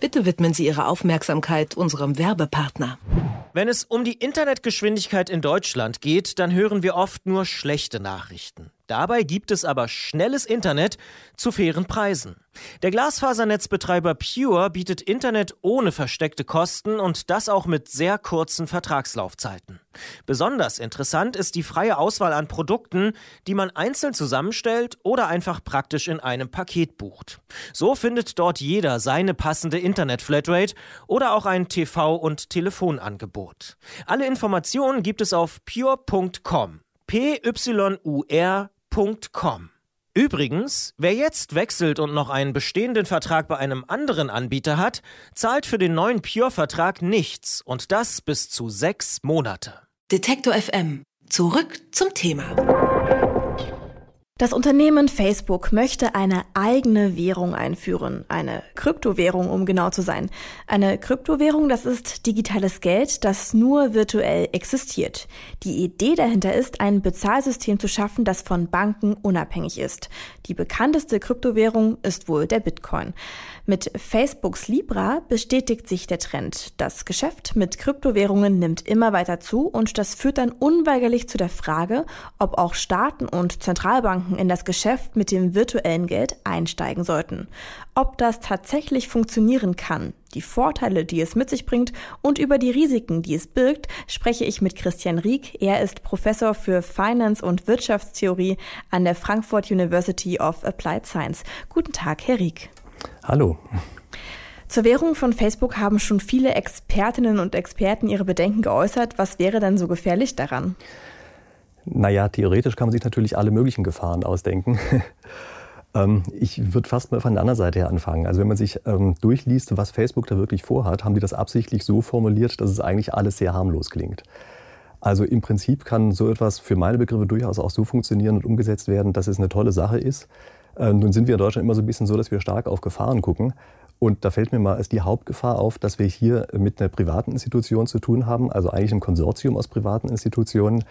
Bitte widmen Sie Ihre Aufmerksamkeit unserem Werbepartner. Wenn es um die Internetgeschwindigkeit in Deutschland geht, dann hören wir oft nur schlechte Nachrichten. Dabei gibt es aber schnelles Internet zu fairen Preisen. Der Glasfasernetzbetreiber Pure bietet Internet ohne versteckte Kosten und das auch mit sehr kurzen Vertragslaufzeiten. Besonders interessant ist die freie Auswahl an Produkten, die man einzeln zusammenstellt oder einfach praktisch in einem Paket bucht. So findet dort jeder seine passende Internet-Flatrate oder auch ein TV- und Telefonangebot. Alle Informationen gibt es auf pure.com. P-Y-U-R Pure.com. Übrigens, wer jetzt wechselt und noch einen bestehenden Vertrag bei einem anderen Anbieter hat, zahlt für den neuen Pure-Vertrag nichts und das bis zu sechs Monate. Detektor FM. Zurück zum Thema. Das Unternehmen Facebook möchte eine eigene Währung einführen, eine Kryptowährung, um genau zu sein. Eine Kryptowährung, das ist digitales Geld, das nur virtuell existiert. Die Idee dahinter ist, ein Bezahlsystem zu schaffen, das von Banken unabhängig ist. Die bekannteste Kryptowährung ist wohl der Bitcoin. Mit Facebooks Libra bestätigt sich der Trend. Das Geschäft mit Kryptowährungen nimmt immer weiter zu und das führt dann unweigerlich zu der Frage, ob auch Staaten und Zentralbanken Banken in das Geschäft mit dem virtuellen Geld einsteigen sollten. Ob das tatsächlich funktionieren kann, die Vorteile, die es mit sich bringt und über die Risiken, die es birgt, spreche ich mit Christian Rieck. Er ist Professor für Finance- und Wirtschaftstheorie an der Frankfurt University of Applied Science. Guten Tag, Herr Rieck. Hallo. Zur Währung von Facebook haben schon viele Expertinnen und Experten ihre Bedenken geäußert. Was wäre denn so gefährlich daran? Naja, theoretisch kann man sich natürlich alle möglichen Gefahren ausdenken. Ähm, ich würde fast mal von der anderen Seite her anfangen. Also wenn man sich ähm, durchliest, was Facebook da wirklich vorhat, haben die das absichtlich so formuliert, dass es eigentlich alles sehr harmlos klingt. Also im Prinzip kann so etwas für meine Begriffe durchaus auch so funktionieren und umgesetzt werden, dass es eine tolle Sache ist. Äh, nun sind wir in Deutschland immer so ein bisschen so, dass wir stark auf Gefahren gucken. Und da fällt mir mal als die Hauptgefahr auf, dass wir hier mit einer privaten Institution zu tun haben, also eigentlich ein Konsortium aus privaten Institutionen,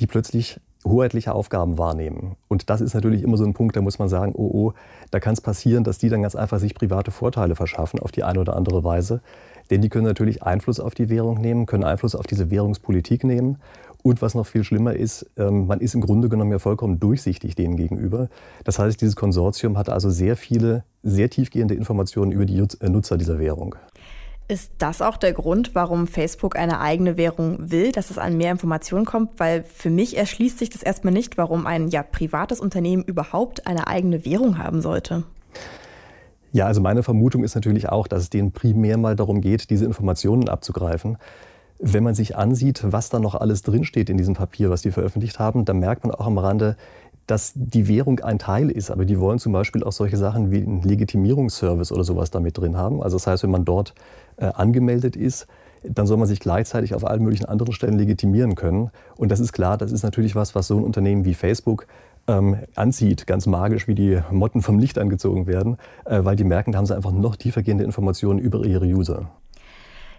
die plötzlich hoheitliche Aufgaben wahrnehmen. Und das ist natürlich immer so ein Punkt, da muss man sagen, oh, oh, da kann es passieren, dass die dann ganz einfach sich private Vorteile verschaffen auf die eine oder andere Weise. Denn die können natürlich Einfluss auf die Währung nehmen, können Einfluss auf diese Währungspolitik nehmen. Und was noch viel schlimmer ist, ähm, man ist im Grunde genommen ja vollkommen durchsichtig denen gegenüber. Das heißt, dieses Konsortium hat also sehr viele, sehr tiefgehende Informationen über die Nutzer dieser Währung. Ist das auch der Grund, warum Facebook eine eigene Währung will, dass es an mehr Informationen kommt? Weil für mich erschließt sich das erstmal nicht, warum ein ja privates Unternehmen überhaupt eine eigene Währung haben sollte. Ja, also meine Vermutung ist natürlich auch, dass es denen primär mal darum geht, diese Informationen abzugreifen. Wenn man sich ansieht, was da noch alles drinsteht in diesem Papier, was die veröffentlicht haben, dann merkt man auch am Rande, dass die Währung ein Teil ist, aber die wollen zum Beispiel auch solche Sachen wie einen Legitimierungsservice oder sowas damit drin haben. Also das heißt, wenn man dort äh, angemeldet ist, dann soll man sich gleichzeitig auf allen möglichen anderen Stellen legitimieren können. Und das ist klar, das ist natürlich was, was so ein Unternehmen wie Facebook ähm, anzieht, ganz magisch, wie die Motten vom Licht angezogen werden, äh, weil die merken, da haben sie einfach noch tiefergehende Informationen über ihre User.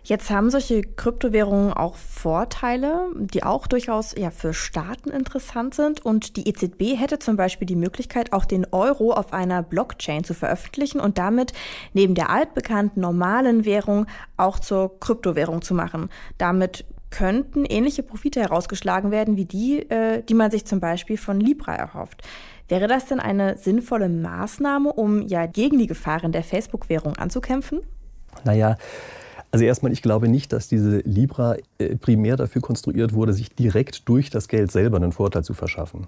Jetzt haben solche Kryptowährungen auch Vorteile, die auch durchaus ja, für Staaten interessant sind. Und die EZB hätte zum Beispiel die Möglichkeit, auch den Euro auf einer Blockchain zu veröffentlichen und damit neben der altbekannten normalen Währung auch zur Kryptowährung zu machen. Damit könnten ähnliche Profite herausgeschlagen werden wie die, äh, die man sich zum Beispiel von Libra erhofft. Wäre das denn eine sinnvolle Maßnahme, um ja gegen die Gefahren der Facebook-Währung anzukämpfen? Naja, also erstmal, ich glaube nicht, dass diese Libra äh, primär dafür konstruiert wurde, sich direkt durch das Geld selber einen Vorteil zu verschaffen.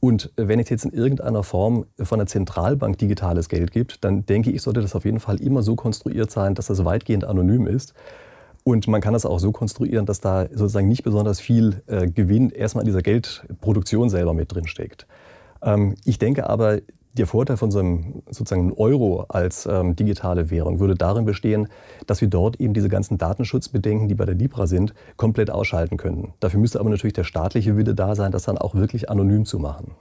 Und wenn es jetzt in irgendeiner Form von der Zentralbank digitales Geld gibt, dann denke ich, sollte das auf jeden Fall immer so konstruiert sein, dass das weitgehend anonym ist. Und man kann das auch so konstruieren, dass da sozusagen nicht besonders viel äh, Gewinn erstmal in dieser Geldproduktion selber mit drin steckt. Ähm, ich denke aber, der Vorteil von so einem sozusagen Euro als ähm, digitale Währung würde darin bestehen, dass wir dort eben diese ganzen Datenschutzbedenken, die bei der Libra sind, komplett ausschalten können. Dafür müsste aber natürlich der staatliche Wille da sein, das dann auch wirklich anonym zu machen.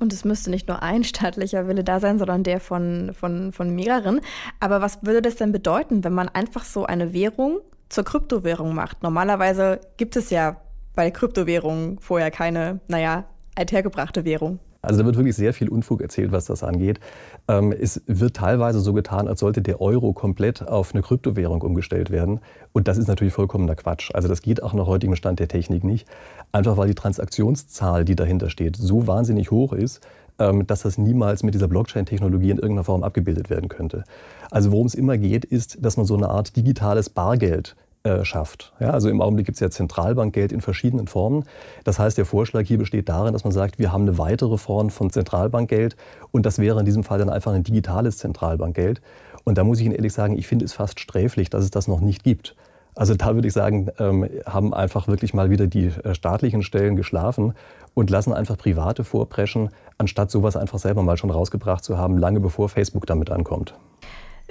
Und es müsste nicht nur ein staatlicher Wille da sein, sondern der von, von, von mehreren. Aber was würde das denn bedeuten, wenn man einfach so eine Währung zur Kryptowährung macht? Normalerweise gibt es ja bei Kryptowährungen vorher keine, naja, althergebrachte Währung. Also da wird wirklich sehr viel Unfug erzählt, was das angeht. Ähm, es wird teilweise so getan, als sollte der Euro komplett auf eine Kryptowährung umgestellt werden. Und das ist natürlich vollkommener Quatsch. Also das geht auch nach heutigem Stand der Technik nicht. Einfach weil die Transaktionszahl, die dahinter steht, so wahnsinnig hoch ist, ähm, dass das niemals mit dieser Blockchain-Technologie in irgendeiner Form abgebildet werden könnte. Also worum es immer geht, ist, dass man so eine Art digitales Bargeld äh, schafft. Ja, also im Augenblick gibt es ja Zentralbankgeld in verschiedenen Formen. Das heißt, der Vorschlag hier besteht darin, dass man sagt, wir haben eine weitere Form von Zentralbankgeld und das wäre in diesem Fall dann einfach ein digitales Zentralbankgeld. Und da muss ich Ihnen ehrlich sagen, ich finde es fast sträflich, dass es das noch nicht gibt. Also da würde ich sagen, ähm, haben einfach wirklich mal wieder die äh, staatlichen Stellen geschlafen und lassen einfach Private vorpreschen, anstatt sowas einfach selber mal schon rausgebracht zu haben, lange bevor Facebook damit ankommt.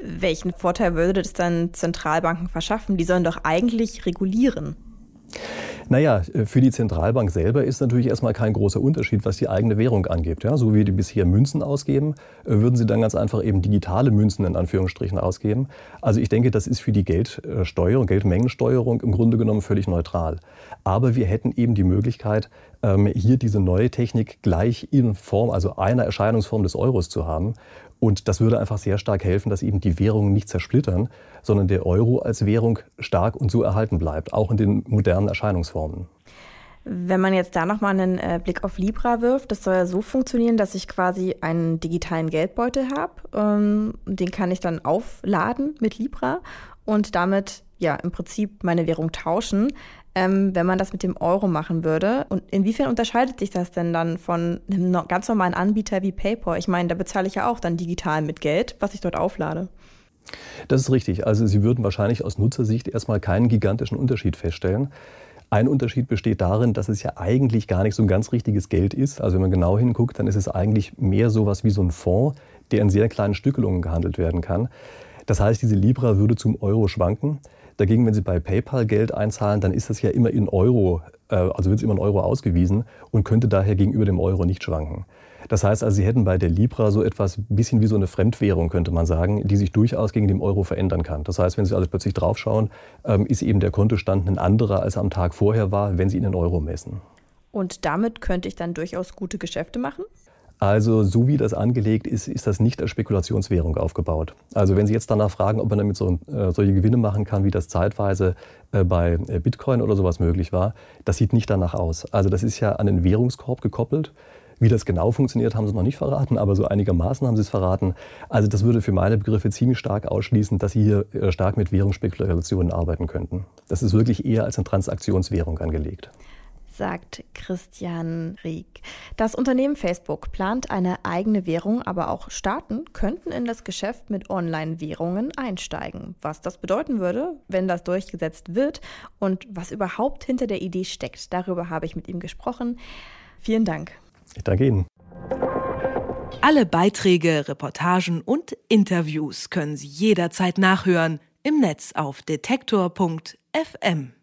Welchen Vorteil würde das dann Zentralbanken verschaffen? Die sollen doch eigentlich regulieren. Naja, für die Zentralbank selber ist natürlich erstmal kein großer Unterschied, was die eigene Währung angeht. Ja, so wie die bisher Münzen ausgeben, äh, würden sie dann ganz einfach eben digitale Münzen in Anführungsstrichen ausgeben. Also ich denke, das ist für die Geldsteuerung, Geldmengensteuerung im Grunde genommen völlig neutral. Aber wir hätten eben die Möglichkeit, ähm, hier diese neue Technik gleich in Form, also einer Erscheinungsform des Euros zu haben. Und das würde einfach sehr stark helfen, dass eben die Währungen nicht zersplittern, sondern der Euro als Währung stark und so erhalten bleibt, auch in den modernen Erscheinungsformen. Wenn man jetzt da nochmal einen äh, Blick auf Libra wirft, das soll ja so funktionieren, dass ich quasi einen digitalen Geldbeutel habe. Ähm, den kann ich dann aufladen mit Libra und damit ja im Prinzip meine Währung tauschen ähm, wenn man das mit dem Euro machen würde. Und inwiefern unterscheidet sich das denn dann von einem ganz normalen Anbieter wie PayPal? Ich meine, da bezahle ich ja auch dann digital mit Geld, was ich dort auflade. Das ist richtig. Also Sie würden wahrscheinlich aus Nutzersicht erstmal keinen gigantischen Unterschied feststellen. Ein Unterschied besteht darin, dass es ja eigentlich gar nicht so ein ganz richtiges Geld ist. Also wenn man genau hinguckt, dann ist es eigentlich mehr sowas wie so ein Fonds, der in sehr kleinen Stückelungen gehandelt werden kann. Das heißt, diese Libra würde zum Euro schwanken. Dagegen, wenn Sie bei PayPal Geld einzahlen, dann ist das ja immer in Euro, äh, also wird es immer in Euro ausgewiesen und könnte daher gegenüber dem Euro nicht schwanken. Das heißt also, Sie hätten bei der Libra so etwas, ein bisschen wie so eine Fremdwährung, könnte man sagen, die sich durchaus gegen den Euro verändern kann. Das heißt, wenn Sie also plötzlich draufschauen, ähm, ist eben der Kontostand ein anderer, als er am Tag vorher war, wenn Sie ihn in Euro messen. Und damit könnte ich dann durchaus gute Geschäfte machen? Also so wie das angelegt ist, ist das nicht als Spekulationswährung aufgebaut. Also wenn Sie jetzt danach fragen, ob man damit so, äh, solche Gewinne machen kann, wie das zeitweise äh, bei äh, Bitcoin oder sowas möglich war, das sieht nicht danach aus. Also das ist ja an den Währungskorb gekoppelt. Wie das genau funktioniert, haben sie noch nicht verraten, aber so einigermaßen haben sie es verraten. Also das würde für meine Begriffe ziemlich stark ausschließen, dass sie hier äh, stark mit Währungsspekulationen arbeiten könnten. Das ist wirklich eher als eine Transaktionswährung angelegt sagt Christian Rieck. Das Unternehmen Facebook plant eine eigene Währung, aber auch Staaten könnten in das Geschäft mit Online-Währungen einsteigen. Was das bedeuten würde, wenn das durchgesetzt wird und was überhaupt hinter der Idee steckt, darüber habe ich mit ihm gesprochen. Vielen Dank. Ich danke Ihnen. Alle Beiträge, Reportagen und Interviews können Sie jederzeit nachhören im Netz auf detektor.fm.